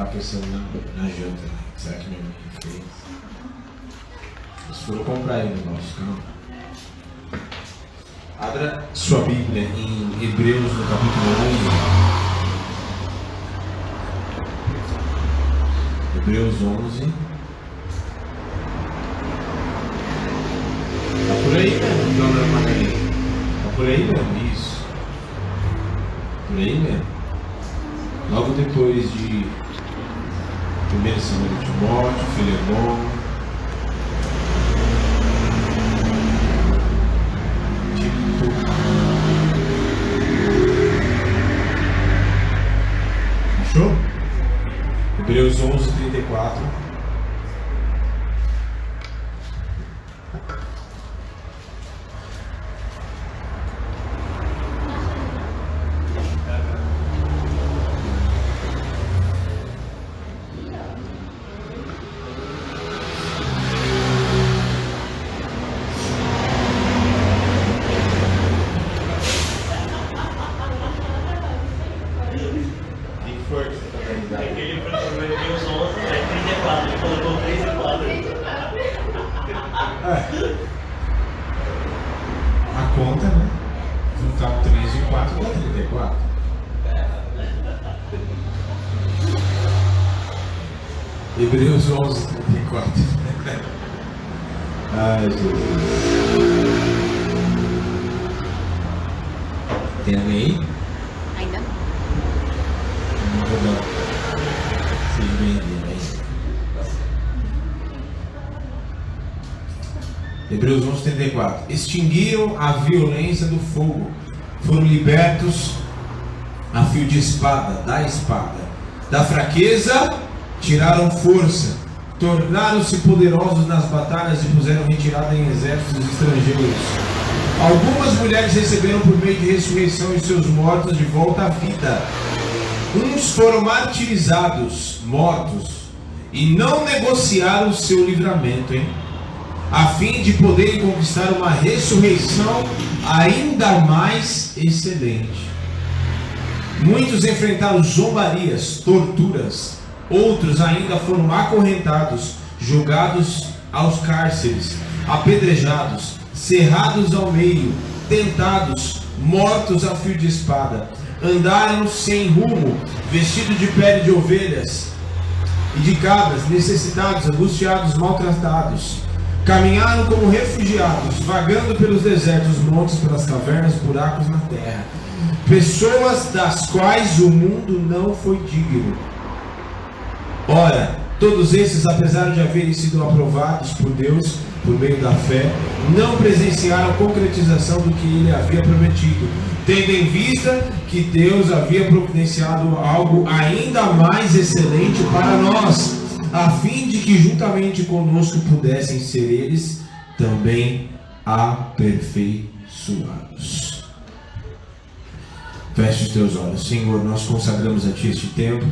estava pensando na, na janta, né? Será que minha mãe fez? Eles foram comprar aí no nosso campo. Abra sua Bíblia em Hebreus, no capítulo 11. Hebreus 11. Tá por aí mesmo, dona Margarida? Tá por aí mesmo, isso. Por aí mesmo. Logo depois de 1 Samuel de Timóteo, Filemão, Tito. Achou? Hebreus 11, 34. Hebreus 11, 34. Extinguiram a violência do fogo. Foram libertos a fio de espada, da espada. Da fraqueza, tiraram força. Tornaram-se poderosos nas batalhas e puseram retirada em exércitos estrangeiros. Algumas mulheres receberam por meio de ressurreição os seus mortos de volta à vida. Uns foram martirizados, mortos, e não negociaram o seu livramento, hein? A fim de poderem conquistar uma ressurreição ainda mais excelente. Muitos enfrentaram zombarias, torturas, outros ainda foram acorrentados, jogados aos cárceres, apedrejados, cerrados ao meio, tentados, mortos a fio de espada. Andaram sem rumo, vestidos de pele de ovelhas e de cabras, necessitados, angustiados, maltratados. Caminharam como refugiados, vagando pelos desertos, montes, pelas cavernas, buracos na terra. Pessoas das quais o mundo não foi digno. Ora, todos esses, apesar de haverem sido aprovados por Deus por meio da fé, não presenciaram a concretização do que ele havia prometido, tendo em vista que Deus havia providenciado algo ainda mais excelente para nós, a fim de que juntamente conosco pudessem ser eles também aperfeiçoados. Feche os teus olhos, Senhor. Nós consagramos a Ti este tempo,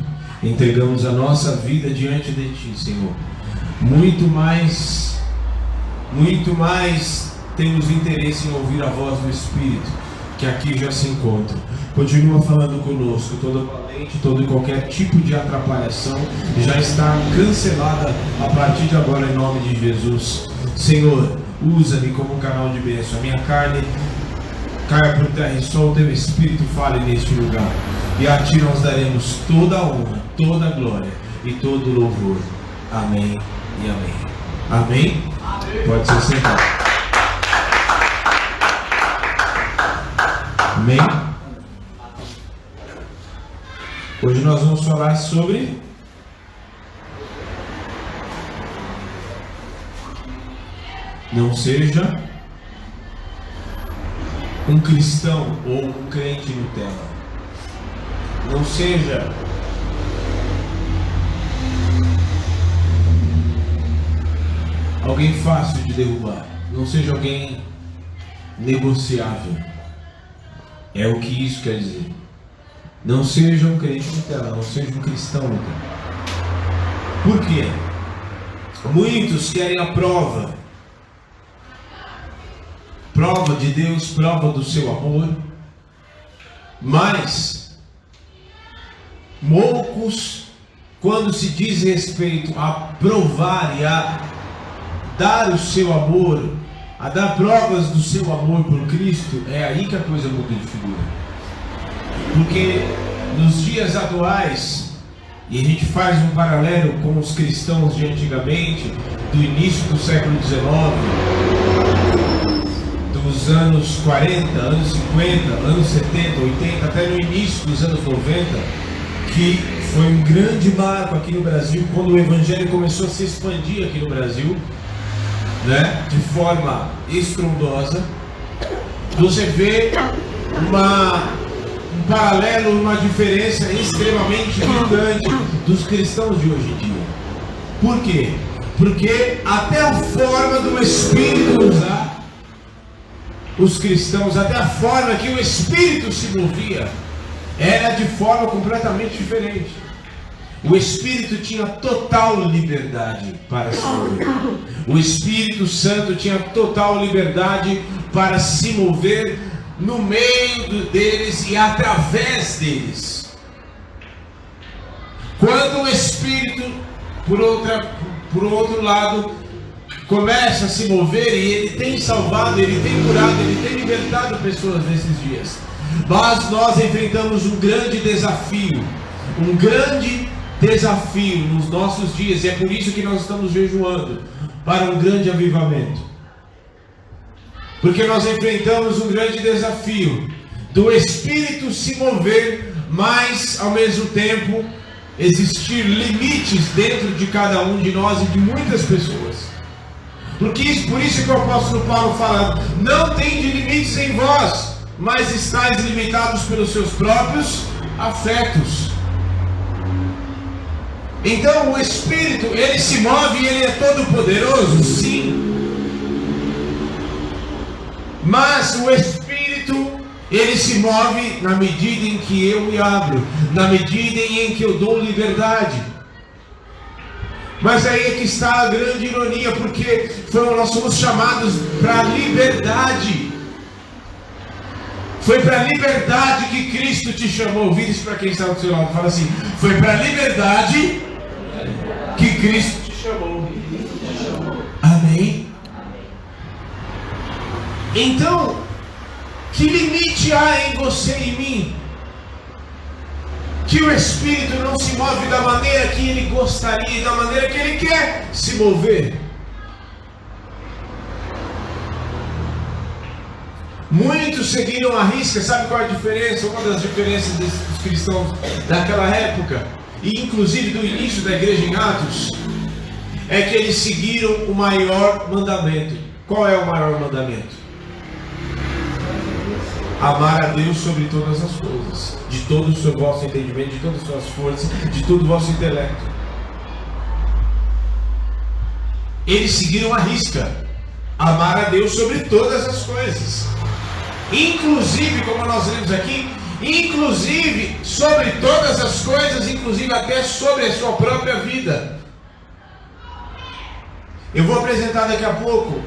entregamos a nossa vida diante de Ti, Senhor. Muito mais, muito mais temos interesse em ouvir a voz do Espírito, que aqui já se encontra. Continua falando conosco, todo valente, todo e qualquer tipo de atrapalhação já está cancelada a partir de agora em nome de Jesus. Senhor, usa-me como um canal de bênção. A minha carne caia por terra e só o teu Espírito fale neste lugar. E a ti nós daremos toda a honra, toda a glória e todo o louvor. Amém e amém. Amém? Pode ser sentado. Amém? Hoje nós vamos falar sobre não seja um cristão ou um crente Nutella. Não seja alguém fácil de derrubar. Não seja alguém negociável. É o que isso quer dizer. Não seja um crente Nutella, não seja um cristão Nutella. Por quê? Muitos querem a prova prova de Deus, prova do seu amor, mas poucos quando se diz respeito a provar e a dar o seu amor, a dar provas do seu amor por Cristo, é aí que a coisa muda de figura. Porque nos dias atuais, e a gente faz um paralelo com os cristãos de antigamente, do início do século XIX, dos anos 40, anos 50, anos 70, 80, até no início dos anos 90, que foi um grande marco aqui no Brasil, quando o Evangelho começou a se expandir aqui no Brasil, né, de forma estrondosa. Você vê uma, um paralelo, uma diferença extremamente gritante dos cristãos de hoje em dia. Por quê? Porque até a forma do Espírito usar os cristãos, até a forma que o Espírito se movia, era de forma completamente diferente. O Espírito tinha total liberdade para se mover. O Espírito Santo tinha total liberdade para se mover no meio deles e através deles. Quando o Espírito, por, outra, por outro lado, começa a se mover e ele tem salvado, ele tem curado, ele tem libertado pessoas nesses dias. Mas nós enfrentamos um grande desafio, um grande desafio nos nossos dias, e é por isso que nós estamos jejuando para um grande avivamento. Porque nós enfrentamos um grande desafio do Espírito se mover, mas ao mesmo tempo existir limites dentro de cada um de nós e de muitas pessoas. Porque por isso que o apóstolo Paulo fala: não tem de limites em vós, mas estáis limitados pelos seus próprios afetos. Então o Espírito, ele se move e ele é todo poderoso, sim. Mas o Espírito, ele se move na medida em que eu me abro, na medida em que eu dou liberdade. Mas aí é que está a grande ironia, porque nós somos chamados para liberdade. Foi para a liberdade que Cristo te chamou. Vira isso para quem está do seu lado. Fala assim: Foi para a liberdade que Cristo te chamou. Amém? Então, que limite há em você e em mim? Que o Espírito não se move da maneira que ele gostaria, da maneira que ele quer se mover. Muitos seguiram a risca, sabe qual é a diferença? Uma das diferenças dos cristãos daquela época, e inclusive do início da igreja em Atos, é que eles seguiram o maior mandamento. Qual é o maior mandamento? Amar a Deus sobre todas as coisas, de todo o seu vosso entendimento, de todas as suas forças, de todo o vosso intelecto. Eles seguiram a risca. Amar a Deus sobre todas as coisas. Inclusive, como nós lemos aqui, inclusive sobre todas as coisas, inclusive até sobre a sua própria vida. Eu vou apresentar daqui a pouco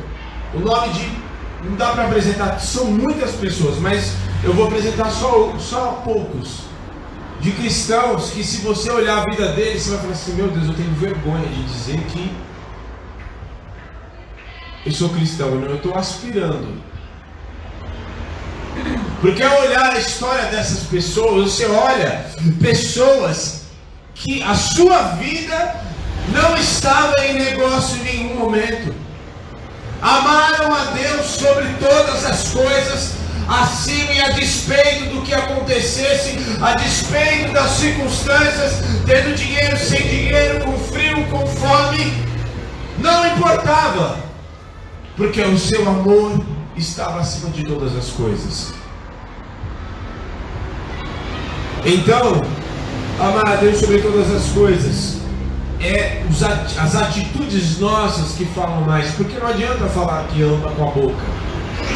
o nome de. Não dá para apresentar, são muitas pessoas, mas eu vou apresentar só, só poucos. De cristãos que, se você olhar a vida deles, você vai falar assim: Meu Deus, eu tenho vergonha de dizer que eu sou cristão, eu estou aspirando. Porque ao olhar a história dessas pessoas, você olha pessoas que a sua vida não estava em negócio em nenhum momento. Amaram a Deus sobre todas as coisas, acima e a despeito do que acontecesse, a despeito das circunstâncias, tendo dinheiro, sem dinheiro, com frio, com fome, não importava, porque o seu amor estava acima de todas as coisas. Então, amar a Deus sobre todas as coisas é as atitudes nossas que falam mais, porque não adianta falar que ama com a boca,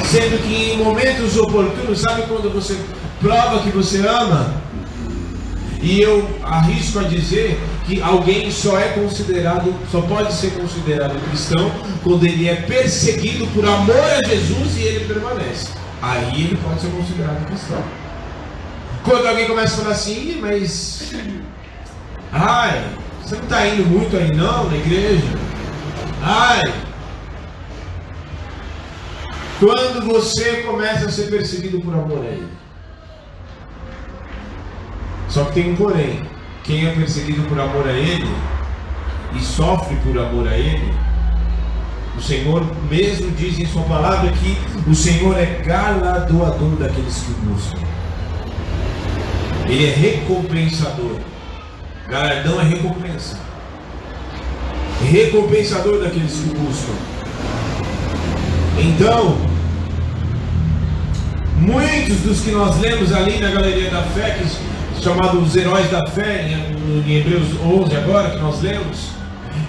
sendo que em momentos oportunos, sabe quando você prova que você ama? E eu arrisco a dizer que alguém só é considerado, só pode ser considerado cristão quando ele é perseguido por amor a Jesus e ele permanece. Aí ele pode ser considerado cristão. Quando alguém começa a falar assim, mas. Ai, você não está indo muito aí não na igreja? Ai! Quando você começa a ser perseguido por amor a Ele. Só que tem um porém. Quem é perseguido por amor a Ele e sofre por amor a Ele, o Senhor mesmo diz em Sua palavra que o Senhor é galardoador daqueles que buscam. Ele é recompensador. Galardão é recompensa. Recompensador daqueles que buscam. Então, muitos dos que nós lemos ali na Galeria da Fé, que chamados os heróis da fé, em, em Hebreus 11 agora, que nós lemos,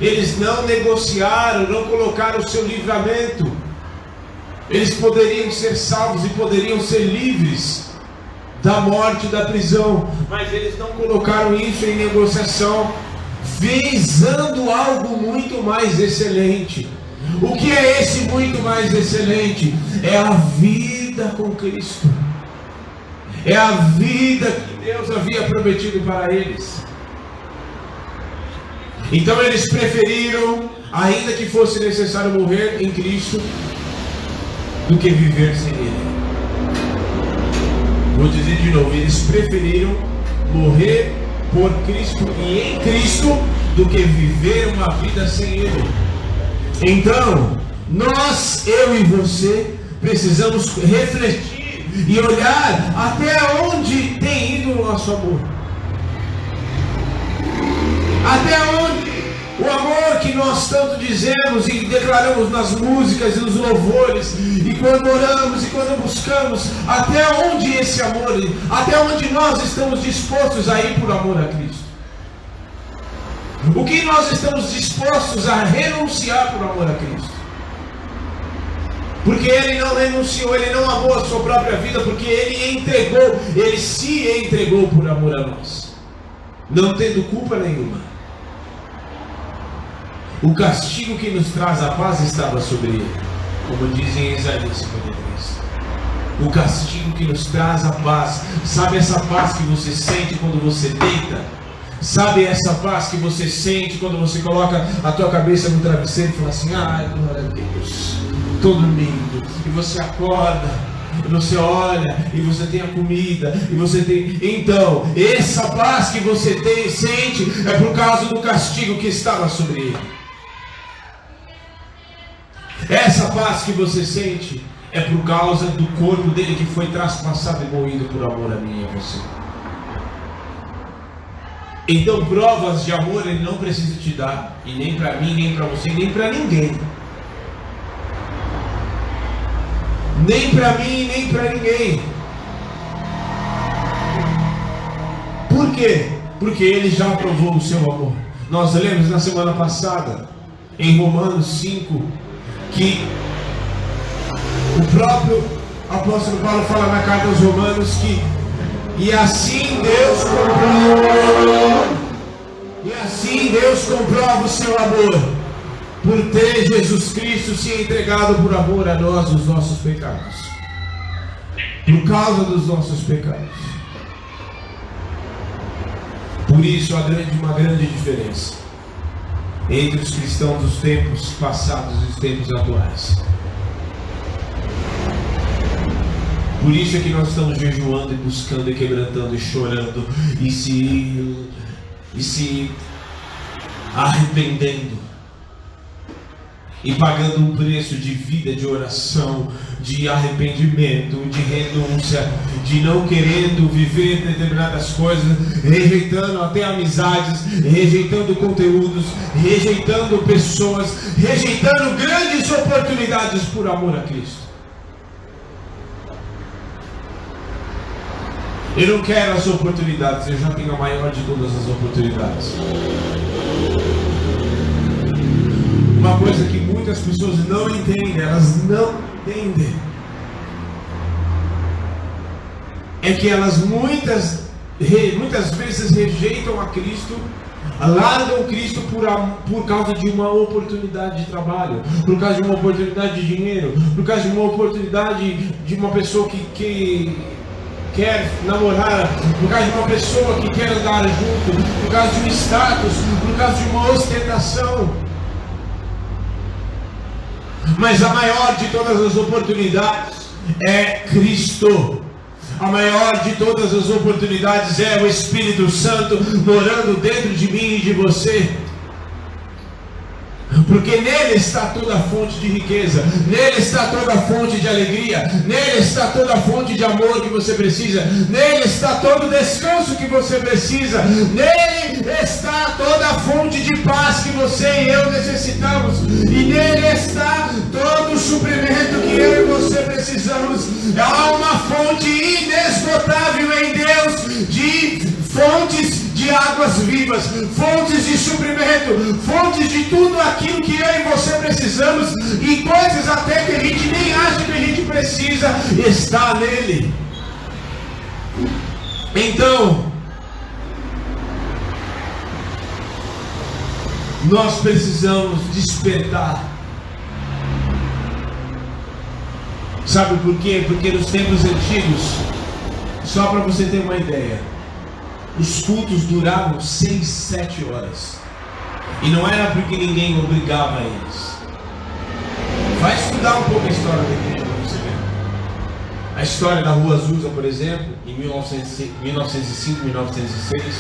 eles não negociaram, não colocaram o seu livramento. Eles poderiam ser salvos e poderiam ser livres da morte, da prisão, mas eles não colocaram isso em negociação, visando algo muito mais excelente. O que é esse muito mais excelente? É a vida com Cristo. É a vida que Deus havia prometido para eles. Então eles preferiram, ainda que fosse necessário morrer em Cristo, do que viver sem Ele. Vou dizer de novo, eles preferiram morrer por Cristo e em Cristo do que viver uma vida sem Ele. Então, nós, eu e você, precisamos refletir e olhar até onde tem ido o nosso amor. Até onde o amor que nós tanto dizemos e declaramos nas músicas e nos louvores, e quando oramos e quando buscamos, até onde esse amor, até onde nós estamos dispostos a ir por amor a Cristo. O que nós estamos dispostos a renunciar por amor a Cristo. Porque ele não renunciou, ele não amou a sua própria vida, porque ele entregou, ele se entregou por amor a nós, não tendo culpa nenhuma. O castigo que nos traz a paz estava sobre ele, como dizem em Isaías 53. O castigo que nos traz a paz, sabe essa paz que você sente quando você deita? Sabe essa paz que você sente quando você coloca a tua cabeça no travesseiro e fala assim: ai, glória a Deus, estou dormindo, e você acorda, e você olha, e você tem a comida, e você tem. Então, essa paz que você tem, sente, é por causa do castigo que estava sobre ele. Essa paz que você sente é por causa do corpo dele que foi traspassado e moído por amor a mim e a você. Então, provas de amor ele não precisa te dar, e nem para mim, nem para você, nem para ninguém. Nem para mim, nem para ninguém. Por quê? Porque ele já provou o seu amor. Nós lemos na semana passada, em Romanos 5, que o próprio apóstolo Paulo fala na carta aos Romanos que e assim Deus comprova e assim Deus comprova o seu amor por ter Jesus Cristo se entregado por amor a nós os nossos pecados por causa dos nossos pecados. Por isso há grande, uma grande diferença entre os cristãos dos tempos passados e os tempos atuais. Por isso é que nós estamos jejuando e buscando e quebrantando e chorando e se, e se arrependendo e pagando um preço de vida, de oração, de arrependimento, de renúncia, de não querendo viver determinadas coisas, rejeitando até amizades, rejeitando conteúdos, rejeitando pessoas, rejeitando grandes oportunidades por amor a Cristo. Eu não quero as oportunidades, eu já tenho a maior de todas as oportunidades uma coisa que muitas pessoas não entendem, elas não entendem. É que elas muitas, muitas vezes rejeitam a Cristo, largam Cristo por, por causa de uma oportunidade de trabalho, por causa de uma oportunidade de dinheiro, por causa de uma oportunidade de uma pessoa que, que quer namorar, por causa de uma pessoa que quer andar junto, por causa de um status, por causa de uma ostentação. Mas a maior de todas as oportunidades é Cristo. A maior de todas as oportunidades é o Espírito Santo morando dentro de mim e de você. Porque nele está toda a fonte de riqueza, nele está toda a fonte de alegria, nele está toda a fonte de amor que você precisa, nele está todo o descanso que você precisa, nele está toda a fonte de paz que você e eu necessitamos, e nele está todo o suprimento que eu e você precisamos. Há uma fonte inesgotável em Deus de fontes de águas vivas, fontes de suprimento, fontes de tudo aquilo que eu e você precisamos e coisas até que a gente nem acha que a gente precisa, está nele. Então, nós precisamos despertar. Sabe por quê? Porque nos tempos antigos, só para você ter uma ideia, os cultos duravam seis, sete horas. E não era porque ninguém obrigava eles. Vai estudar um pouco a história da igreja para você ver. A história da Rua Azusa, por exemplo, em 1905, 1906.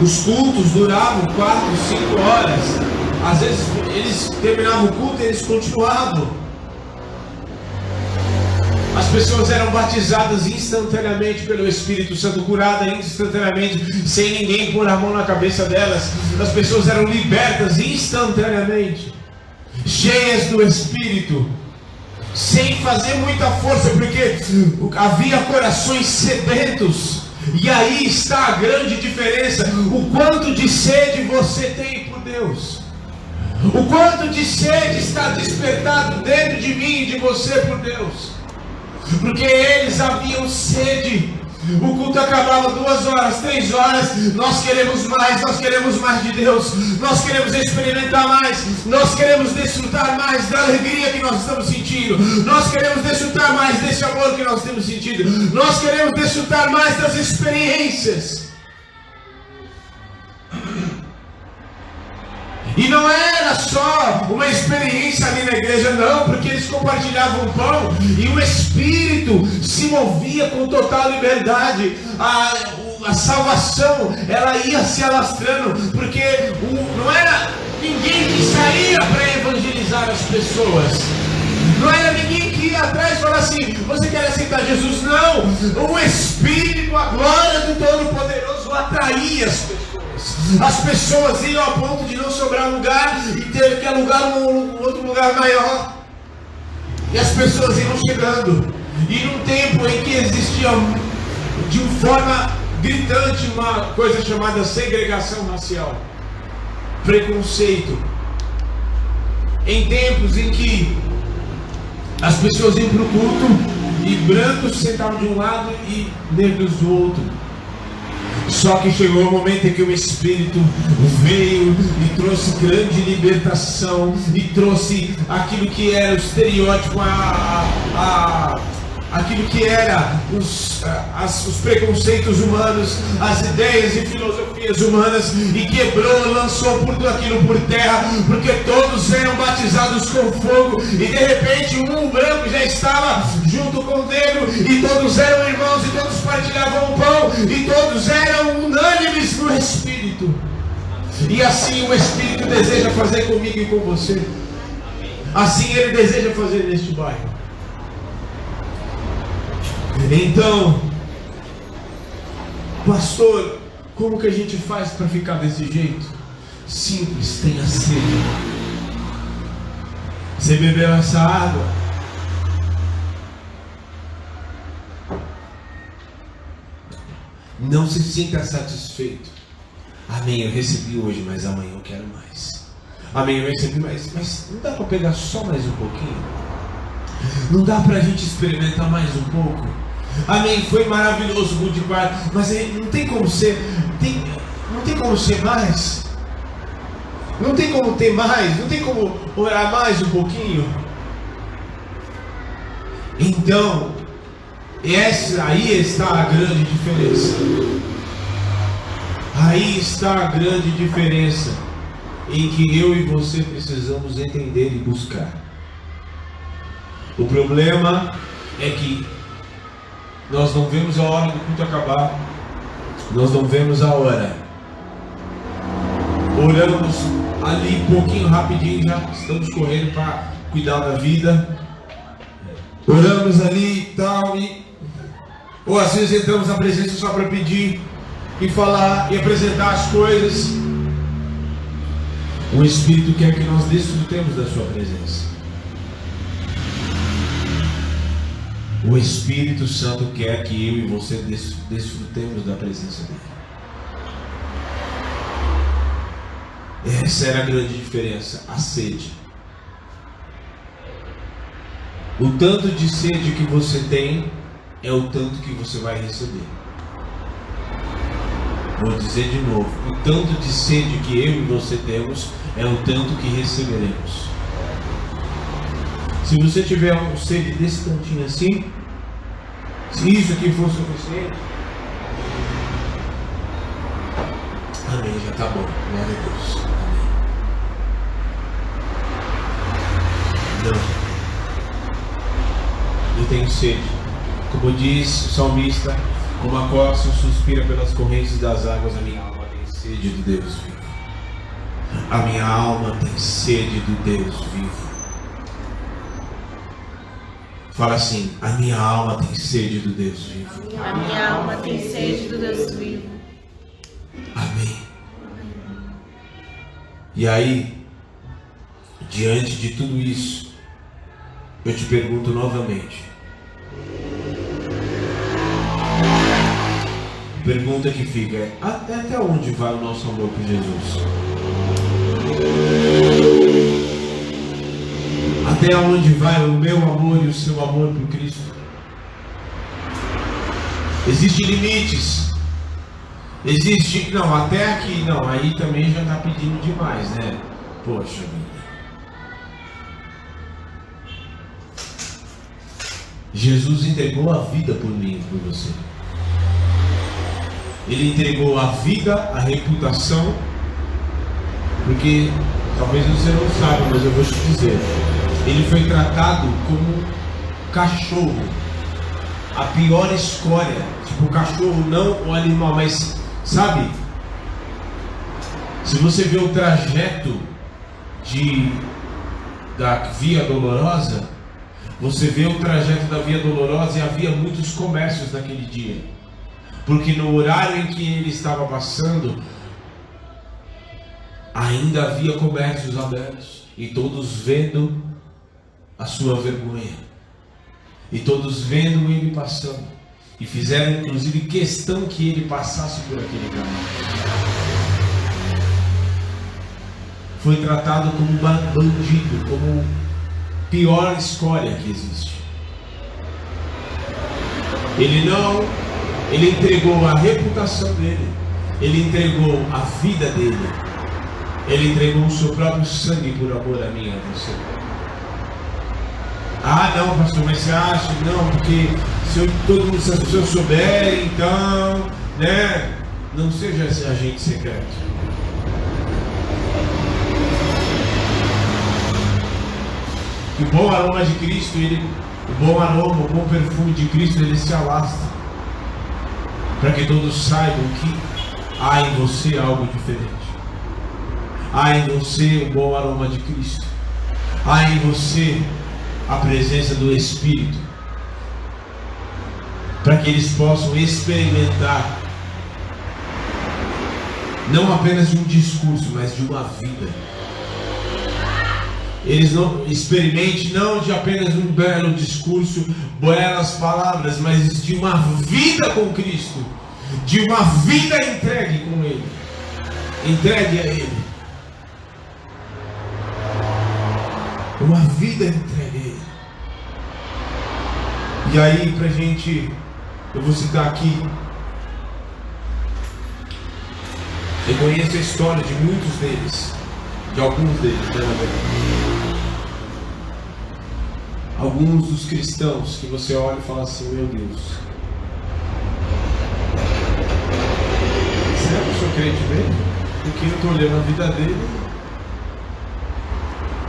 Os cultos duravam quatro, cinco horas. Às vezes eles terminavam o culto e eles continuavam. As pessoas eram batizadas instantaneamente pelo Espírito Santo, curadas instantaneamente, sem ninguém pôr a mão na cabeça delas. As pessoas eram libertas instantaneamente, cheias do Espírito, sem fazer muita força, porque havia corações sedentos. E aí está a grande diferença: o quanto de sede você tem por Deus. O quanto de sede está despertado dentro de mim e de você por Deus porque eles haviam sede. O culto acabava duas horas, três horas. Nós queremos mais, nós queremos mais de Deus. Nós queremos experimentar mais. Nós queremos desfrutar mais da alegria que nós estamos sentindo. Nós queremos desfrutar mais desse amor que nós temos sentido. Nós queremos desfrutar mais das experiências. E não era só uma experiência ali na igreja, não, porque eles compartilhavam o pão e o Espírito se movia com total liberdade. A, a salvação ela ia se alastrando, porque o, não era ninguém que saía para evangelizar as pessoas. Não era ninguém que ia atrás e falar assim: você quer aceitar Jesus? Não. O Espírito, a glória do Todo-Poderoso atraía as pessoas. As pessoas iam a ponto de não sobrar lugar e ter que alugar um, outro lugar maior. E as pessoas iam chegando. E num tempo em que existia de uma forma gritante uma coisa chamada segregação racial, preconceito. Em tempos em que as pessoas iam para o culto e brancos sentavam de um lado e negros do outro. Só que chegou o momento em que o Espírito veio e trouxe grande libertação e trouxe aquilo que era o estereótipo, a, a, aquilo que era os, as, os preconceitos humanos, as ideias e filosofias humanas e quebrou, lançou tudo aquilo por terra, porque todos eram batizados com fogo e de repente um branco já estava junto com o negro e todos eram irmãos e todos partilhavam o pão e todos eram unânimes no Espírito. E assim o Espírito deseja fazer comigo e com você. Assim ele deseja fazer neste bairro. Então, pastor, como que a gente faz para ficar desse jeito? Simples, tenha sede. Você bebeu essa água? Não se sinta satisfeito. Amém, eu recebi hoje, mas amanhã eu quero mais. Amém, eu recebi mais, mas não dá para pegar só mais um pouquinho? Não dá para a gente experimentar mais um pouco? Amém. Foi maravilhoso o de quarto, mas não tem como ser, tem, não tem como ser mais. Não tem como ter mais, não tem como orar mais um pouquinho. Então, Essa aí está a grande diferença. Aí está a grande diferença em que eu e você precisamos entender e buscar. O problema é que nós não vemos a hora do culto acabar, nós não vemos a hora. Oramos ali um pouquinho rapidinho, já estamos correndo para cuidar da vida. Oramos ali e tal, e ou às vezes entramos na presença só para pedir e falar e apresentar as coisas. O Espírito quer que nós desfrutemos da Sua presença. O Espírito Santo quer que eu e você desfrutemos da presença dele. Essa era a grande diferença, a sede. O tanto de sede que você tem é o tanto que você vai receber. Vou dizer de novo: o tanto de sede que eu e você temos é o tanto que receberemos. Se você tiver um sede desse tantinho assim, se isso aqui for suficiente, amém, já está bom, glória a Deus. Amém. Não. Eu tenho sede. Como diz o salmista, como a costa suspira pelas correntes das águas, a minha alma tem sede de Deus vivo. A minha alma tem sede do Deus vivo. Fala assim: a minha alma tem sede do Deus vivo. A minha alma tem sede do Deus vivo. Amém. E aí, diante de tudo isso, eu te pergunto novamente: pergunta que fica é: até, até onde vai o nosso amor por Jesus? Até onde vai o meu amor e o seu amor por Cristo? Existem limites. Existe. Não, até aqui não. Aí também já está pedindo demais, né? Poxa vida. Jesus entregou a vida por mim e por você. Ele entregou a vida, a reputação, porque talvez você não saiba, mas eu vou te dizer. Ele foi tratado como cachorro, a pior escória. Tipo, cachorro não o animal, mas sabe? Se você vê o trajeto de da Via Dolorosa, você vê o trajeto da Via Dolorosa e havia muitos comércios naquele dia. Porque no horário em que ele estava passando, ainda havia comércios abertos e todos vendo a sua vergonha. E todos vendo ele passando. E fizeram inclusive questão que ele passasse por aquele caminho. Foi tratado como bandido, como pior escolha que existe. Ele não, ele entregou a reputação dele, ele entregou a vida dele, ele entregou o seu próprio sangue por amor a mim e a você. Ah, não, pastor, mas você acha? Não, porque se eu, todo mundo, se as pessoas souberem, então, né? Não seja esse agente secreto. O bom aroma de Cristo, ele, o bom aroma, o bom perfume de Cristo, ele se alastra. Para que todos saibam que há em você algo diferente. Há em você o bom aroma de Cristo. Há em você a presença do Espírito. Para que eles possam experimentar não apenas de um discurso, mas de uma vida eles não experimente não de apenas um belo discurso, belas palavras, mas de uma vida com Cristo, de uma vida entregue com Ele, entregue a Ele, uma vida entregue. E aí, para gente, eu vou citar aqui. Eu conheço a história de muitos deles, de alguns deles, né, na verdade. alguns dos cristãos que você olha e fala assim, meu Deus. Será que eu sou crente mesmo? Porque eu estou olhando a vida dele.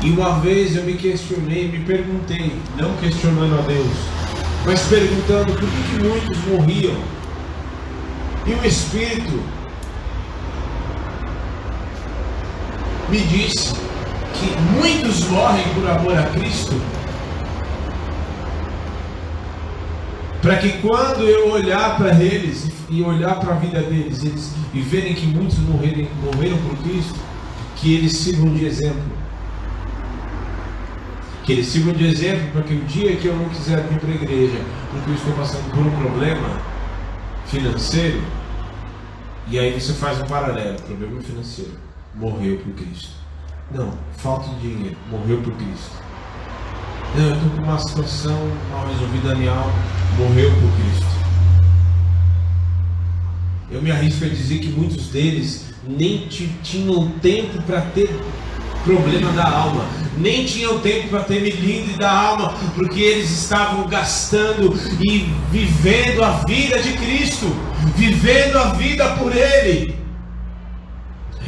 E uma vez eu me questionei, me perguntei, não questionando a Deus, mas perguntando por que, que muitos morriam. E o Espírito me disse que muitos morrem por amor a Cristo, para que quando eu olhar para eles e olhar para a vida deles eles, e verem que muitos morreram, morreram por Cristo, que eles sirvam de exemplo. Que eles sirvam de exemplo para que o dia que eu não quiser vir para a igreja, porque eu estou passando por um problema financeiro, e aí você faz um paralelo, problema financeiro, morreu por Cristo. Não, falta de dinheiro, morreu por Cristo. Não, eu estou com uma situação mal resolvida alma, morreu por Cristo. Eu me arrisco a dizer que muitos deles nem tinham tempo para ter problema da alma, nem tinham tempo para ter milindre da alma, porque eles estavam gastando e vivendo a vida de Cristo, vivendo a vida por Ele.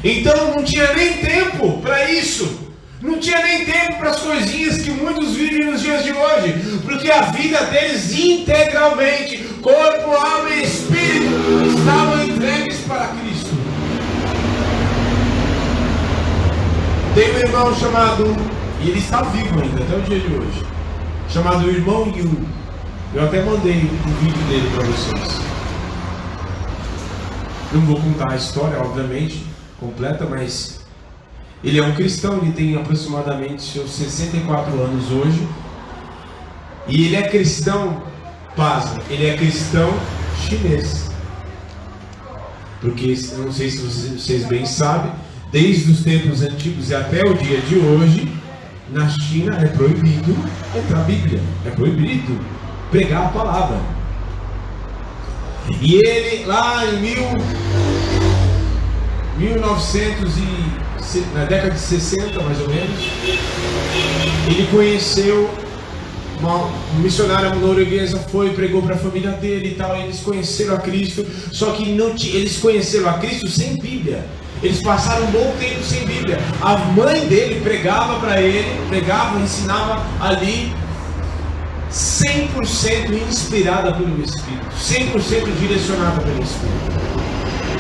Então não tinha nem tempo para isso. Não tinha nem tempo para as coisinhas que muitos vivem nos dias de hoje, porque a vida deles integralmente, corpo, alma e espírito, estavam entregues para Cristo. Tem um irmão chamado, e ele está vivo ainda até o dia de hoje, chamado Irmão Yu. Eu até mandei um vídeo dele para vocês. Não vou contar a história, obviamente, completa, mas ele é um cristão, ele tem aproximadamente seus 64 anos hoje. E ele é cristão, pasma, ele é cristão chinês. Porque, não sei se vocês bem sabem, desde os tempos antigos e até o dia de hoje, na China é proibido entrar a Bíblia, é proibido pregar a palavra. E ele, lá em mil, 1900 e, na década de 60 mais ou menos, ele conheceu uma, missionária norueguesa foi pregou para a família dele e tal, eles conheceram a Cristo, só que não eles conheceram a Cristo sem Bíblia. Eles passaram um bom tempo sem Bíblia. A mãe dele pregava para ele, pregava, ensinava ali 100% inspirada pelo Espírito, 100% direcionada pelo Espírito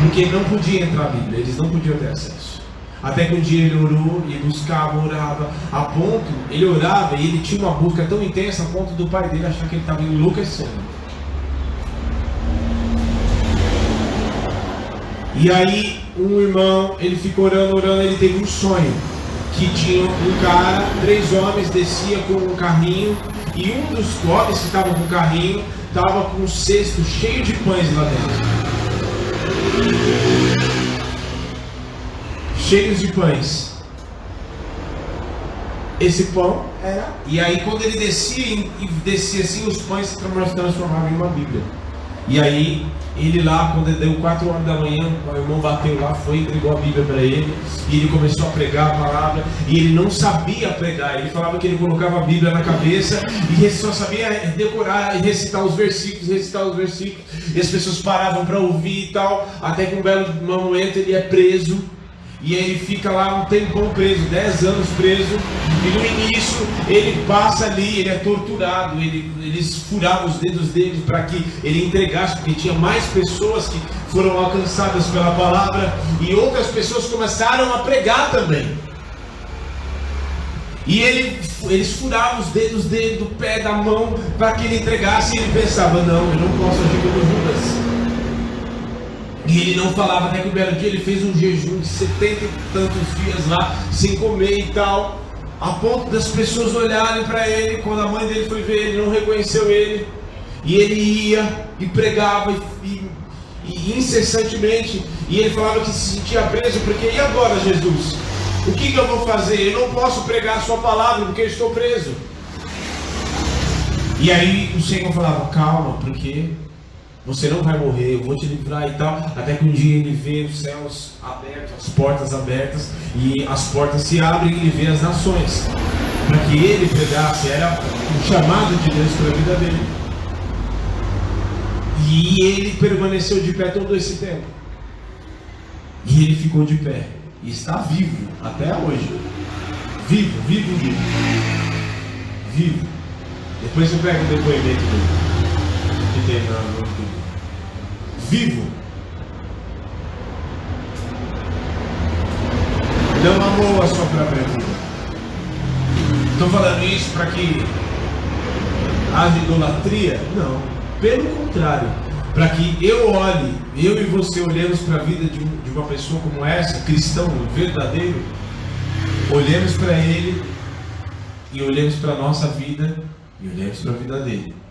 porque não podia entrar a Bíblia, eles não podiam ter acesso. Até que um dia ele orou e buscava, orava, a ponto, ele orava e ele tinha uma busca tão intensa a ponto do pai dele achar que ele estava enlouquecendo. E aí um irmão, ele ficou orando, orando, ele teve um sonho que tinha um cara, três homens descia com um carrinho e um dos homens que estavam com o carrinho estava com um cesto cheio de pães lá dentro cheios de pães. Esse pão era. E aí quando ele descia e descia assim, os pães se transformavam em uma Bíblia. E aí ele lá, quando deu 4 horas da manhã, o irmão bateu lá, foi, entregou a Bíblia para ele, e ele começou a pregar a palavra, e ele não sabia pregar, ele falava que ele colocava a Bíblia na cabeça, e só sabia decorar e recitar os versículos, recitar os versículos, e as pessoas paravam para ouvir e tal, até que um belo momento ele é preso, e ele fica lá um tempão preso, 10 anos preso, e no início ele passa ali, ele é torturado, ele, eles furavam os dedos dele para que ele entregasse, porque tinha mais pessoas que foram alcançadas pela palavra, e outras pessoas começaram a pregar também. E ele, eles furavam os dedos dele, do pé, da mão, para que ele entregasse, e ele pensava, não, eu não posso agir como Judas. E ele não falava, até que o belo dia ele fez um jejum de setenta e tantos dias lá, sem comer e tal, a ponto das pessoas olharem para ele, quando a mãe dele foi ver ele, não reconheceu ele, e ele ia e pregava e, e, incessantemente, e ele falava que se sentia preso, porque e agora Jesus? O que, que eu vou fazer? Eu não posso pregar a sua palavra porque eu estou preso. E aí o Senhor falava, calma, porque você não vai morrer, eu vou te livrar e tal. Até que um dia ele vê os céus abertos, as portas abertas, e as portas se abrem e ele vê as nações. para que ele pregasse, era o chamado de Deus para a vida dele. E ele permaneceu de pé todo esse tempo. E ele ficou de pé. E está vivo até hoje. Vivo, vivo, vivo. Vivo. Depois eu pego o depoimento dele. Que tem no. Vivo. Não amou a sua própria vida. Estou falando isso para que haja idolatria? Não. Pelo contrário, para que eu olhe, eu e você olhemos para a vida de, um, de, uma pessoa como essa, cristão verdadeiro, olhemos para ele e olhemos para a nossa vida e olhemos para a vida dele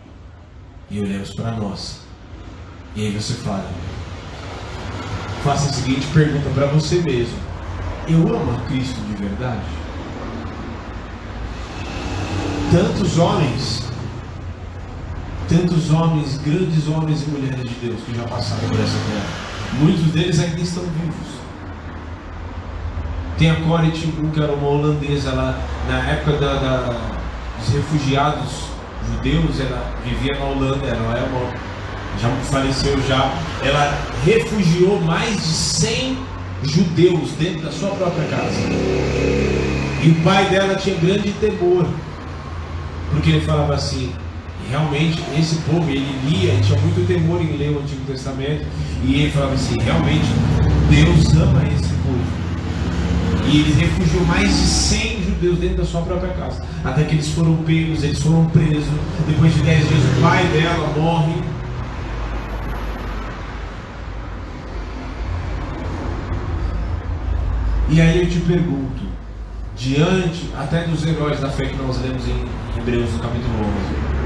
e olhemos para nossa. E aí você fala, faça a seguinte pergunta para você mesmo: Eu amo a Cristo de verdade? Tantos homens tantos homens, grandes homens e mulheres de Deus que já passaram por essa terra. Muitos deles ainda estão vivos. Tem a Corey Timbun, que era uma holandesa lá, na época da, da, dos refugiados judeus, ela vivia na Holanda, ela é uma, já faleceu já. Ela refugiou mais de 100 judeus dentro da sua própria casa. E o pai dela tinha grande temor, porque ele falava assim: realmente esse povo, ele lia, ele tinha muito temor em ler o Antigo Testamento, e ele falava assim, realmente Deus ama esse povo. E ele refugiou mais de 100 judeus dentro da sua própria casa. Até que eles foram pegos, eles foram presos. Depois de 10 dias, o pai dela morre. E aí eu te pergunto, diante até dos heróis da fé que nós lemos em Hebreus no capítulo 11,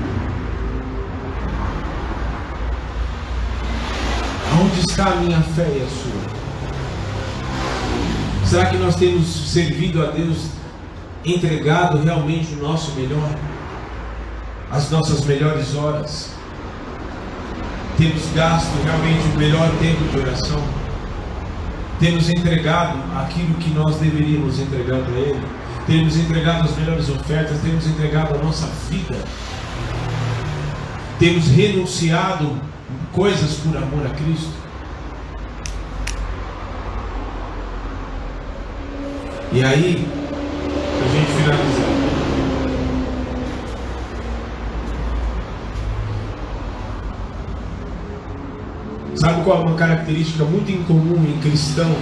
Onde está a minha fé e a sua? Será que nós temos servido a Deus, entregado realmente o nosso melhor? As nossas melhores horas? Temos gasto realmente o melhor tempo de oração? Temos entregado aquilo que nós deveríamos entregar para Ele? Temos entregado as melhores ofertas? Temos entregado a nossa vida? Temos renunciado coisas por amor a Cristo. E aí, a gente finalizar. Sabe qual é uma característica muito incomum em cristãos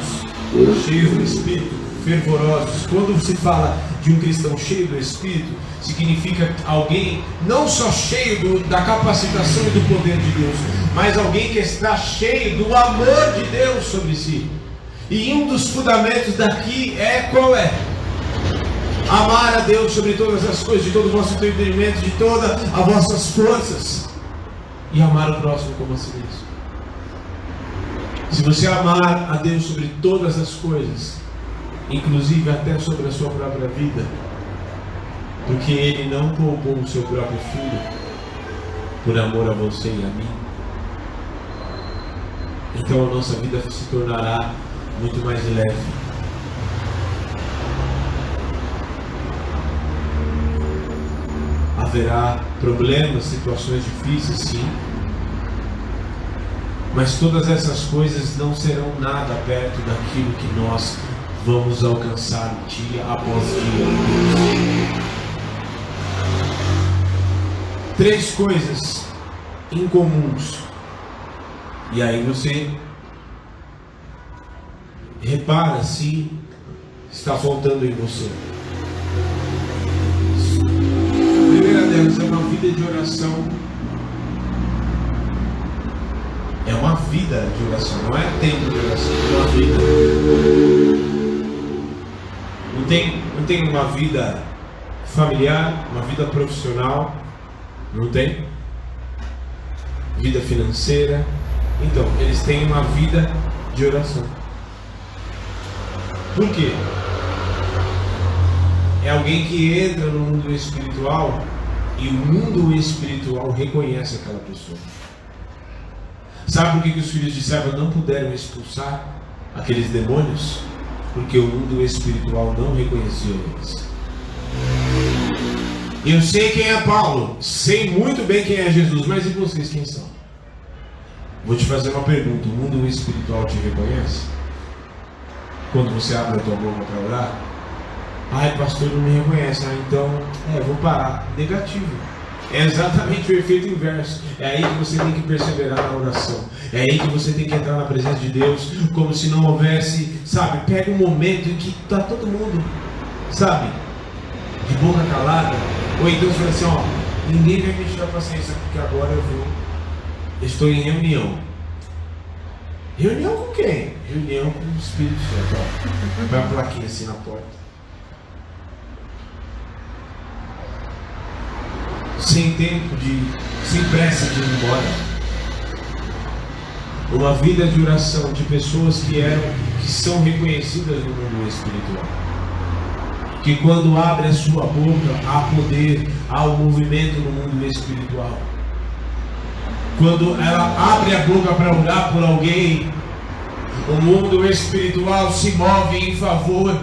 cheios do Espírito, fervorosos? Quando se fala de um cristão cheio do Espírito, significa alguém não só cheio do, da capacitação e do poder de Deus, mas alguém que está cheio do amor de Deus sobre si. E um dos fundamentos daqui é qual é? Amar a Deus sobre todas as coisas, de todo o vosso entendimento, de todas as vossas forças. E amar o próximo como a si mesmo. Se você amar a Deus sobre todas as coisas, inclusive até sobre a sua própria vida, porque Ele não poupou o seu próprio filho por amor a você e a mim. Então a nossa vida se tornará muito mais leve. Haverá problemas, situações difíceis, sim. Mas todas essas coisas não serão nada perto daquilo que nós vamos alcançar dia após dia. Três coisas incomuns. E aí você repara se está faltando em você. A primeira delas é uma vida de oração. É uma vida de oração, não é tempo de oração, é uma vida. Não tem, não tem uma vida familiar, uma vida profissional, não tem? Vida financeira. Então, eles têm uma vida de oração. Por quê? É alguém que entra no mundo espiritual e o mundo espiritual reconhece aquela pessoa. Sabe por que, que os filhos de Serva não puderam expulsar aqueles demônios? Porque o mundo espiritual não reconheceu eles. Eu sei quem é Paulo, sei muito bem quem é Jesus, mas e vocês quem são? Vou te fazer uma pergunta: o mundo espiritual te reconhece? Quando você abre a tua boca para orar? Ai, pastor, não me reconhece. Ah, então, é, vou parar. Negativo. É exatamente o efeito inverso. É aí que você tem que perseverar na oração. É aí que você tem que entrar na presença de Deus, como se não houvesse, sabe? Pega um momento em que está todo mundo, sabe? De boca calada. Ou então você fala assim: ó, ninguém vai me a paciência, porque agora eu vou. Estou em reunião. Reunião com quem? Reunião com o Espírito Santo. Vai uma plaquinha assim na porta. Sem tempo de, sem pressa de ir embora. Uma vida de oração de pessoas que eram, que são reconhecidas no mundo espiritual. Que quando abre a sua boca, há poder, há um movimento no mundo espiritual. Quando ela abre a boca para orar por alguém, o mundo espiritual se move em favor.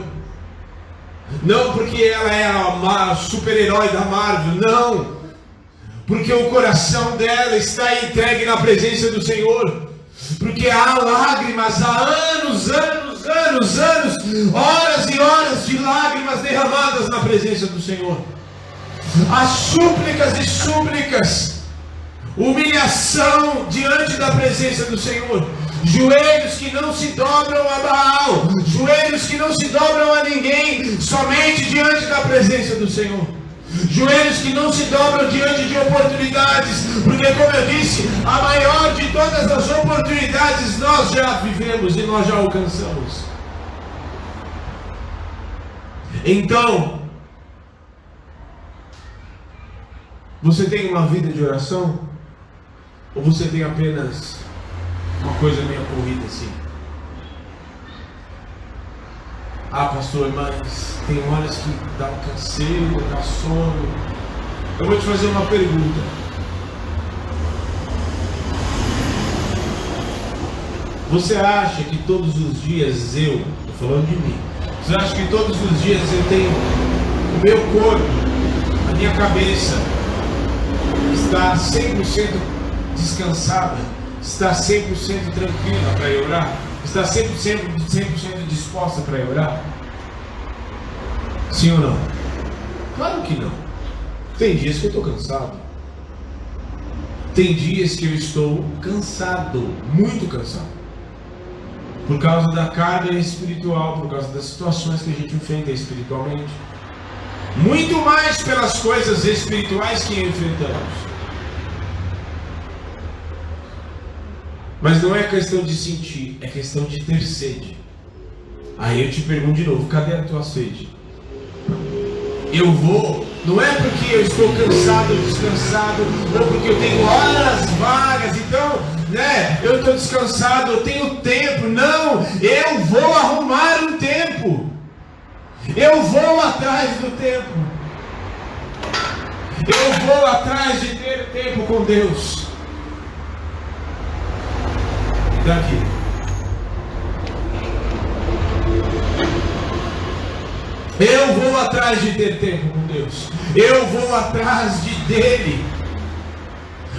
Não porque ela é a super-herói da Marvel, não porque o coração dela está entregue na presença do Senhor, porque há lágrimas, há anos, anos, anos, anos, horas e horas de lágrimas derramadas na presença do Senhor, há súplicas e súplicas, humilhação diante da presença do Senhor, joelhos que não se dobram a Baal, joelhos que não se dobram a ninguém, somente diante da presença do Senhor. Joelhos que não se dobram diante de oportunidades, porque, como eu disse, a maior de todas as oportunidades nós já vivemos e nós já alcançamos. Então, você tem uma vida de oração? Ou você tem apenas uma coisa meio corrida assim? Ah, pastor, mas tem horas que dá um canseiro, dá sono. Eu vou te fazer uma pergunta. Você acha que todos os dias eu, estou falando de mim, você acha que todos os dias eu tenho o meu corpo, a minha cabeça, está 100% descansada, está 100% tranquila para eu orar? Está 100%, 100 disposta para orar? Sim ou não? Claro que não. Tem dias que eu estou cansado. Tem dias que eu estou cansado, muito cansado. Por causa da carga espiritual, por causa das situações que a gente enfrenta espiritualmente. Muito mais pelas coisas espirituais que enfrentamos. Mas não é questão de sentir, é questão de ter sede. Aí eu te pergunto de novo: cadê a tua sede? Eu vou, não é porque eu estou cansado, descansado, ou porque eu tenho horas vagas, então, né, eu estou descansado, eu tenho tempo. Não, eu vou arrumar um tempo. Eu vou atrás do tempo. Eu vou atrás de ter tempo com Deus daqui. Eu vou atrás de ter tempo com Deus. Eu vou atrás de dele.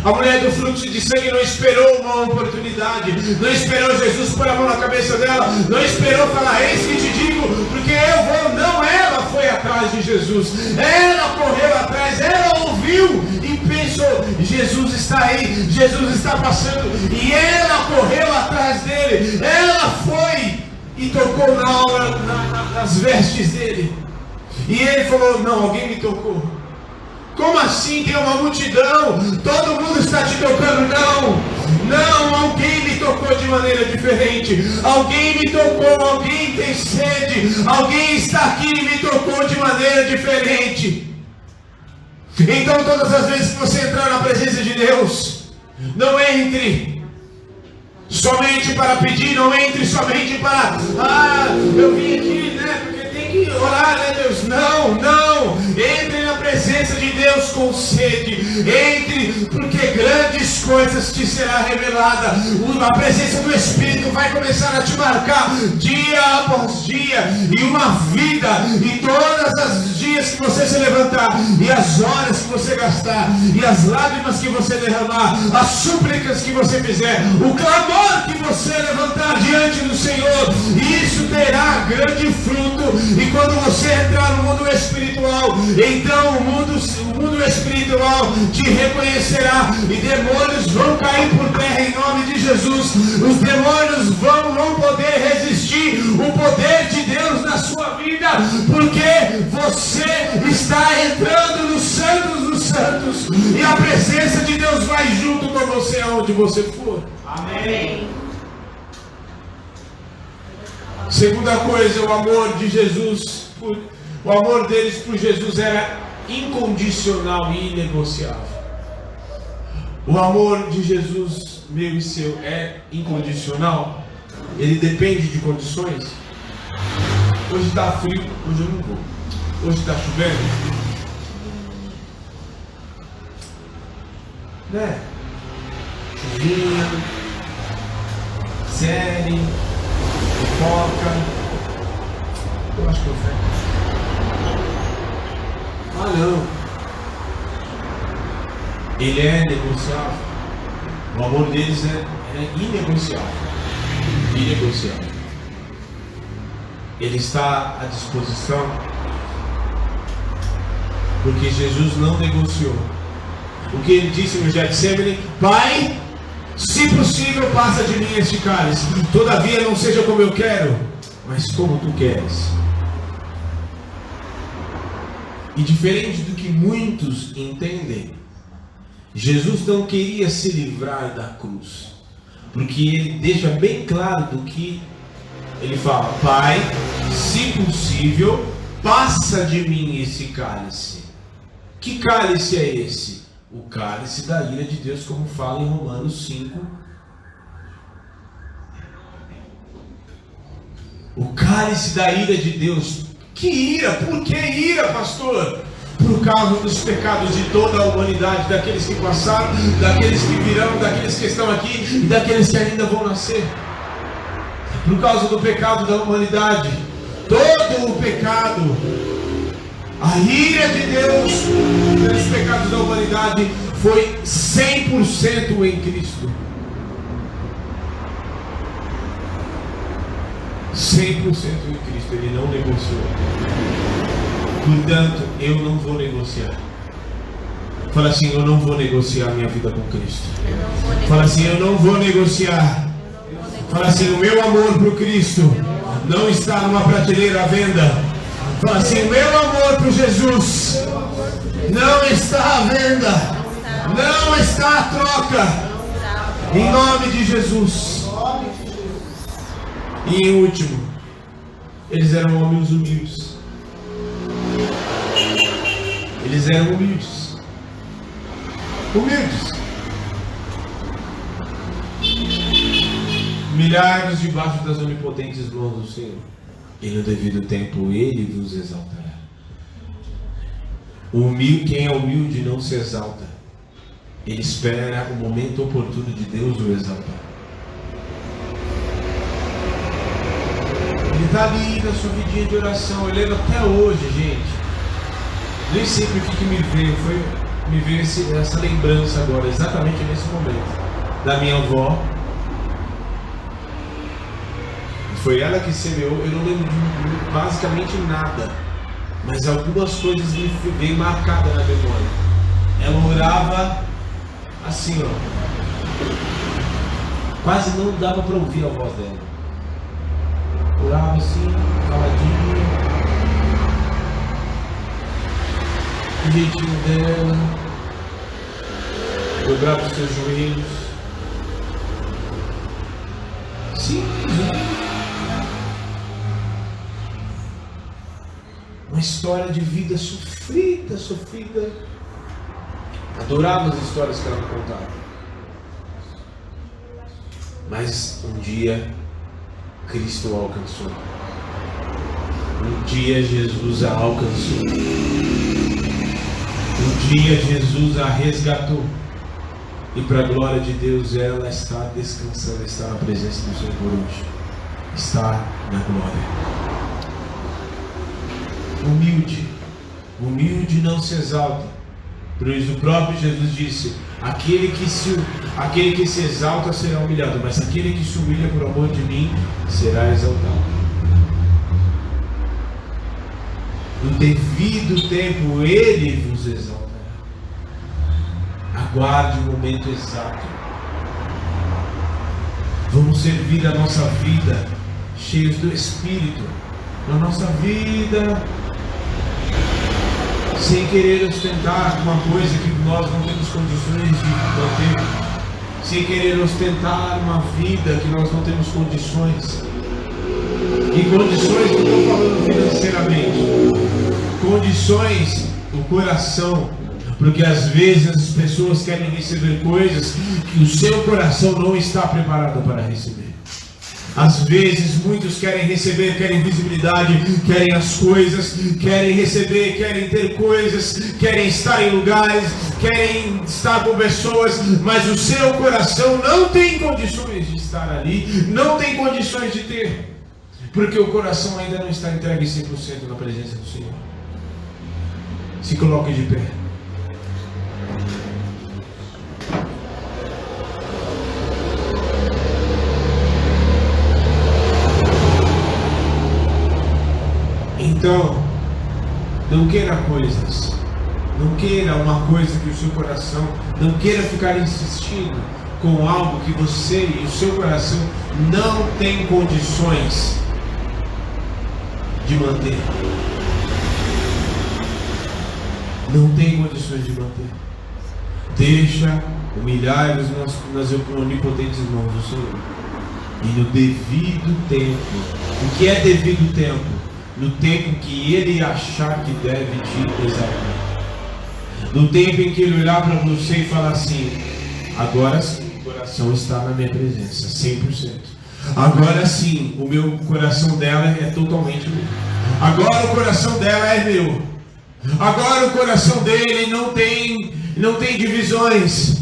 A mulher do fluxo de sangue não esperou uma oportunidade, não esperou Jesus pôr a mão na cabeça dela, não esperou falar, eis que te digo, porque eu vou. Não, ela foi atrás de Jesus, ela correu atrás, ela ouviu pensou: Jesus está aí, Jesus está passando, e ela correu atrás dele, ela foi e tocou na hora, na, nas vestes dele, e ele falou: Não, alguém me tocou. Como assim? Tem uma multidão, todo mundo está te tocando. Não, não, alguém me tocou de maneira diferente. Alguém me tocou, alguém tem sede. Alguém está aqui e me tocou de maneira diferente. Então, todas as vezes que você entrar na presença de Deus, não entre somente para pedir, não entre somente para, ah, eu vim aqui, né, porque tem que orar, né, Deus? Não, não, entre presença de Deus com sede. Entre, porque grandes coisas te será revelada. A presença do Espírito vai começar a te marcar dia após dia e uma vida e todas as dias que você se levantar e as horas que você gastar e as lágrimas que você derramar, as súplicas que você fizer, o clamor que você levantar diante do Senhor, isso terá grande fruto. E quando você entrar no mundo espiritual, então o mundo, o mundo espiritual te reconhecerá e demônios vão cair por terra em nome de Jesus. Os demônios vão não poder resistir o poder de Deus na sua vida, porque você está entrando no Santos dos Santos e a presença de Deus vai junto com você aonde você for. Amém. Segunda coisa, o amor de Jesus, o amor deles por Jesus era incondicional e inegociável. O amor de Jesus, meu e seu, é incondicional? Ele depende de condições? Hoje está frio, hoje eu não vou. Hoje está chovendo. Né? Chuvinha, série, foca. Eu acho que eu fé. Ah não. Ele é negociável. O amor deles é, é inegociável. Inegociável. Ele está à disposição. Porque Jesus não negociou. O que ele disse no Getsemane, Pai, se possível, passa de mim este cálice. Todavia não seja como eu quero, mas como tu queres. E diferente do que muitos entendem, Jesus não queria se livrar da cruz, porque ele deixa bem claro do que ele fala: Pai, se possível, passa de mim esse cálice. Que cálice é esse? O cálice da ira de Deus, como fala em Romanos 5. O cálice da ira de Deus. Que ira? Por que ira, pastor? Por causa dos pecados de toda a humanidade, daqueles que passaram, daqueles que virão, daqueles que estão aqui e daqueles que ainda vão nascer. Por causa do pecado da humanidade, todo o pecado, a ira de Deus pelos pecados da humanidade foi 100% em Cristo. 100% em Cristo, ele não negociou. Portanto, eu não vou negociar. Fala assim, eu não vou negociar minha vida com Cristo. Fala assim, eu não vou negociar. Fala assim, o meu amor por Cristo não está numa prateleira à venda. Fala assim, o meu amor por Jesus não está à venda. Não está à troca. Em nome de Jesus. E em último, eles eram homens humildes. Eles eram humildes. Humildes. Milhares debaixo das onipotentes mãos do Senhor. E no devido tempo ele vos exaltará. Humil, quem é humilde não se exalta. Ele espera o momento oportuno de Deus o exaltar. Está ali na sua vidinha de oração. Eu lembro até hoje, gente. Nem sei por que, me veio. Foi, me veio esse, essa lembrança agora, exatamente nesse momento. Da minha avó. Foi ela que semeou. Eu não lembro de basicamente nada. Mas algumas coisas me veio marcada na memória. Ela orava assim, ó. Quase não dava para ouvir a voz dela orava assim, caladinho, o jeitinho dela, dobrava os seus joelhos. Simples, né? Uma história de vida sofrida, sofrida. Adorava as histórias que ela contava. Mas um dia Cristo alcançou. Um dia Jesus a alcançou. Um dia Jesus a resgatou. E para a glória de Deus, ela está descansando, está na presença do Senhor hoje. Está na glória. Humilde. Humilde não se exalta. Por isso o próprio Jesus disse: aquele que, se, aquele que se exalta será humilhado, mas aquele que se humilha por amor de mim será exaltado. No devido tempo ele vos exaltará. Aguarde o momento exato. Vamos servir a nossa vida cheios do Espírito. Na nossa vida, sem querer ostentar uma coisa que nós não temos condições de manter, sem querer ostentar uma vida que nós não temos condições. E condições não estou falando financeiramente, condições o coração, porque às vezes as pessoas querem receber coisas que o seu coração não está preparado para receber. Às vezes muitos querem receber, querem visibilidade, querem as coisas, querem receber, querem ter coisas, querem estar em lugares, querem estar com pessoas, mas o seu coração não tem condições de estar ali, não tem condições de ter, porque o coração ainda não está entregue 100% na presença do Senhor. Se coloque de pé. Então, não queira coisas, não queira uma coisa que o seu coração, não queira ficar insistindo com algo que você e o seu coração não tem condições de manter. Não tem condições de manter. Deixa humilhar nas, nas onipotentes mãos do Senhor. E no devido tempo. O que é devido tempo? No tempo que ele achar que deve te exaltar. No tempo em que ele olhar para você e falar assim: agora sim, o coração está na minha presença, 100%. Agora sim, o meu coração dela é totalmente meu. Agora o coração dela é meu. Agora o coração dele não tem, não tem divisões.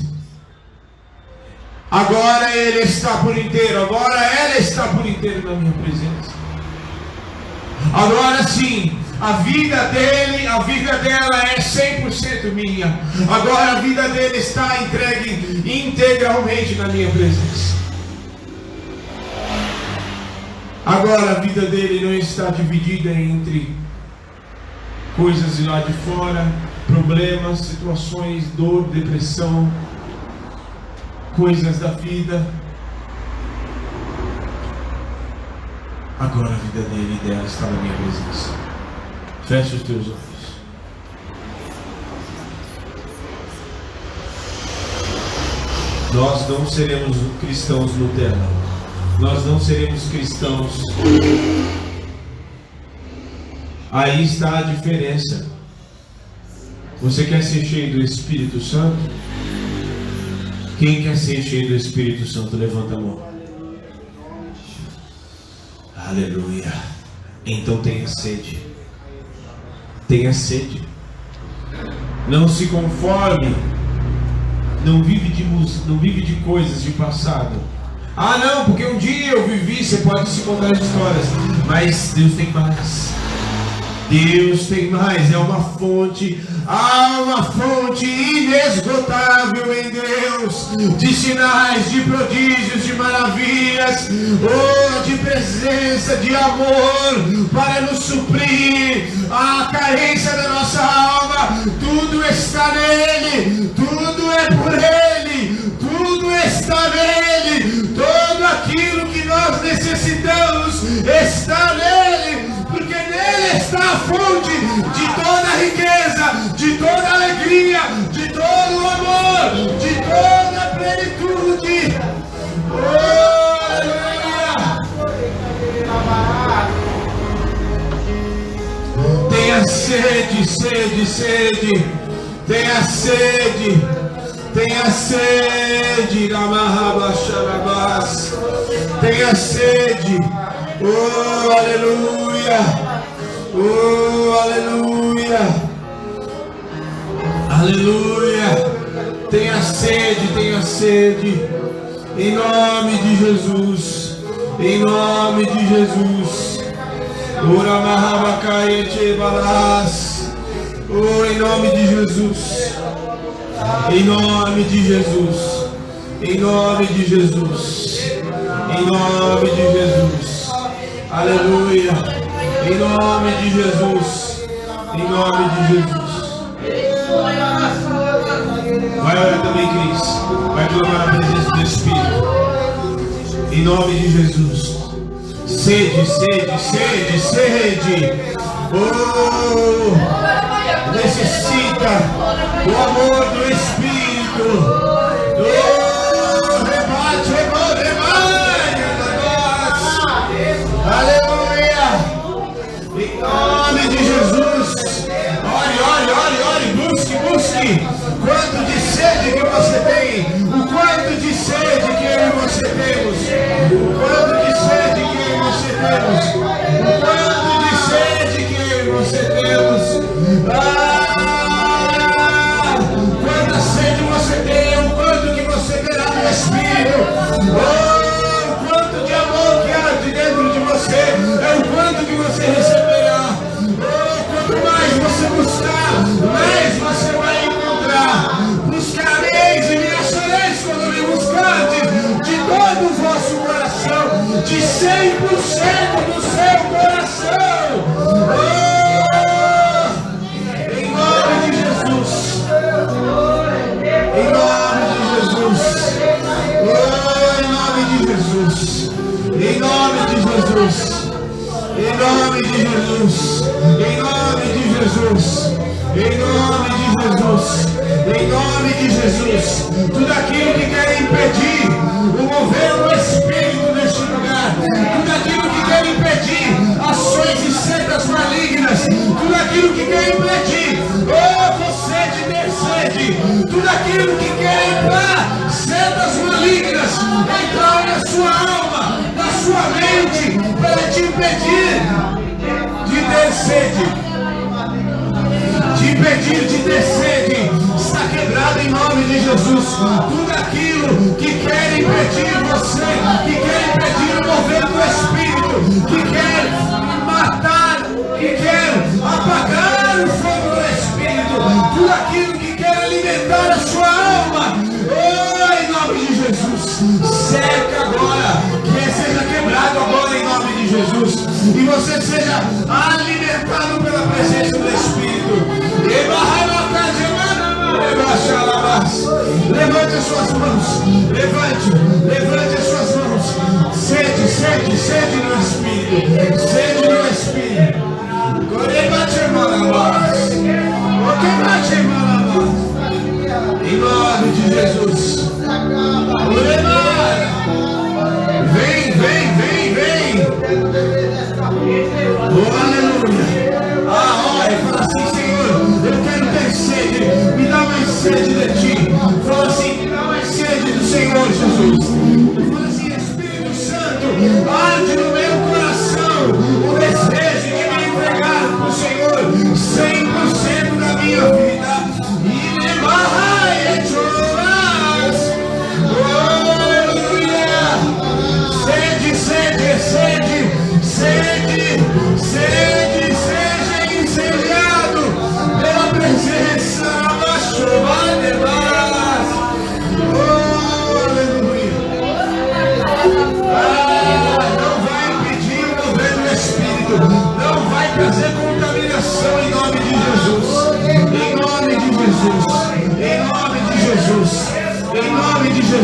Agora ele está por inteiro. Agora ela está por inteiro na minha presença. Agora sim, a vida dele, a vida dela é 100% minha. Agora a vida dele está entregue integralmente na minha presença. Agora a vida dele não está dividida entre coisas de lá de fora, problemas, situações, dor, depressão, coisas da vida Agora a vida dele e dela está na minha presença. Feche os teus olhos. Nós não seremos cristãos Nutella. Nós não seremos cristãos. Aí está a diferença. Você quer ser cheio do Espírito Santo? Quem quer ser cheio do Espírito Santo, levanta a mão. Aleluia. Então tenha sede. Tenha sede. Não se conforme. Não vive de não vive de coisas de passado. Ah, não, porque um dia eu vivi, você pode se contar as histórias, mas Deus tem mais. Deus tem mais, é uma fonte, há uma fonte inesgotável em Deus, de sinais, de prodígios, de maravilhas, oh, de presença, de amor, para nos suprir a carência da nossa alma, tudo está nele, tudo é por ele, tudo está nele, tudo aquilo que nós necessitamos está está a fonte de toda a riqueza, de toda a alegria, de todo o amor, de toda a plenitude. Oh, aleluia! Tenha sede, sede, sede. Tenha sede. Tenha sede. Tenha sede. Oh, aleluia. Oh, aleluia! Aleluia. Tenha sede, tenha sede. Em nome de Jesus. Em nome de Jesus. Ora balas. Oh, em nome de Jesus. Em nome de Jesus. Em nome de Jesus. Em nome de Jesus. Aleluia. Em nome de Jesus. Em nome de Jesus. Vai orar também, Cris. Vai clamar a presença do Espírito. Em nome de Jesus. Sede, sede, sede, sede. Oh, necessita o amor do Espírito. Oh, rebate, rebate, rebate. Aleluia. Quanto de sede que você tem. Jesus. Em nome de Jesus. Em nome de Jesus. Em nome de Jesus. Em nome de Jesus. Tudo aquilo que quer impedir o mover do Espírito neste lugar. Tudo aquilo que quer impedir ações e setas malignas. Tudo aquilo que quer impedir. Oh, você de ter sede. Tudo aquilo que quer entrar. Setas malignas. Entrar na sua alma, na sua mente. Para te impedir de ter sede. De impedir de ter sede, está quebrado em nome de Jesus. Tudo aquilo que quer impedir você, que quer impedir o mover do Espírito, que quer matar, que quer apagar o fogo do Espírito, tudo aquilo que quer alimentar a sua alma, oh, em nome de Jesus, seca agora, Jesus, e você seja alimentado pela presença do Espírito. Levante as suas mãos. Levante,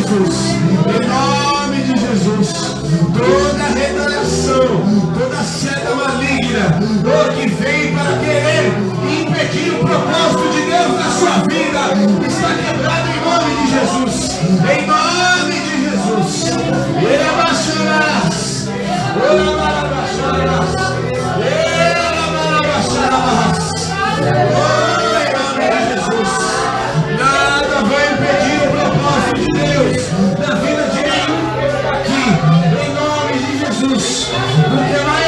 Jesus, em nome de Jesus, toda retaliação, toda seta maligna, oh, que vem para querer impedir o propósito de Deus na sua vida, está quebrado em nome de Jesus, em nome de Jesus. Jesus. Porque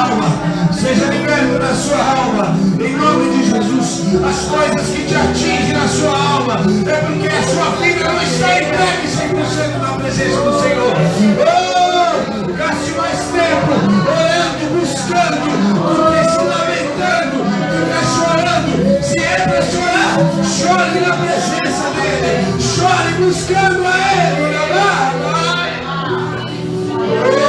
alma, seja liberto da sua alma, em nome de Jesus. As coisas que te atingem na sua alma é porque a sua vida não está entregue 100% na presença do Senhor. Oh, gaste mais tempo orando, buscando, porque se lamentando, fica chorando. Se é para chorar, chore na presença dEle, chore buscando a Ele. Oh.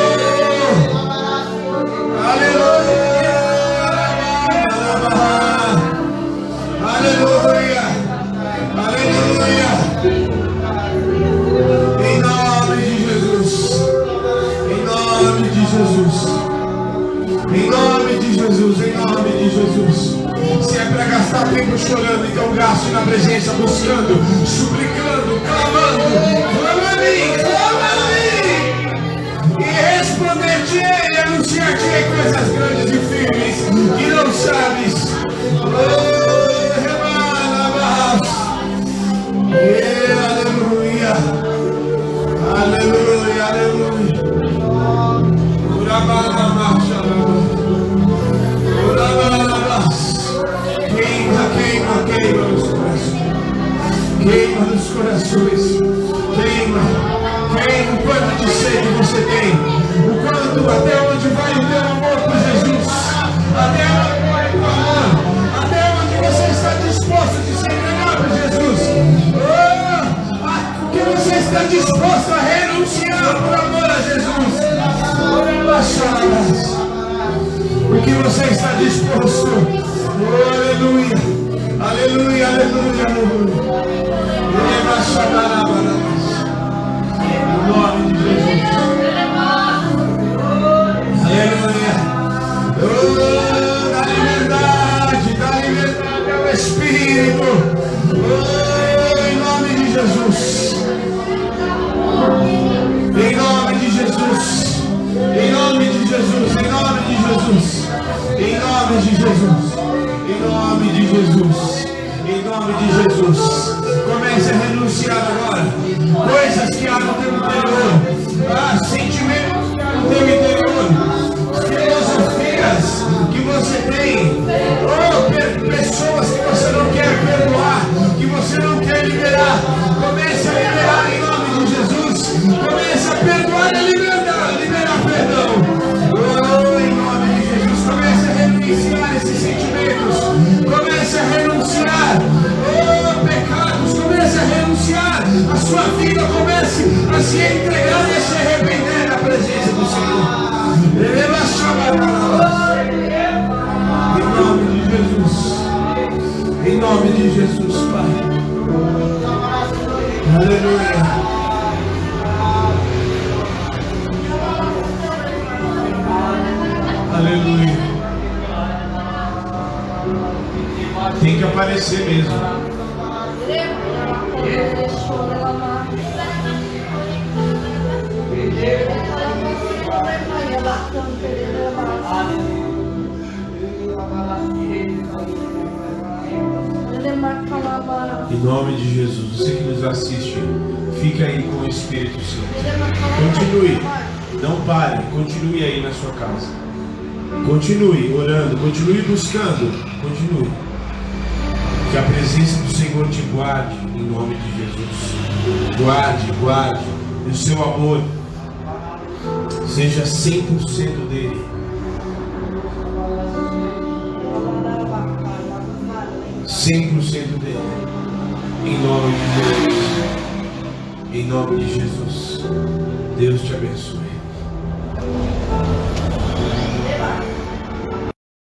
Continue buscando, continue. Que a presença do Senhor te guarde, em nome de Jesus. Guarde, guarde. E o seu amor seja 100% dele. Cem por cento dele, em nome de Deus, em nome de Jesus, Deus te abençoe.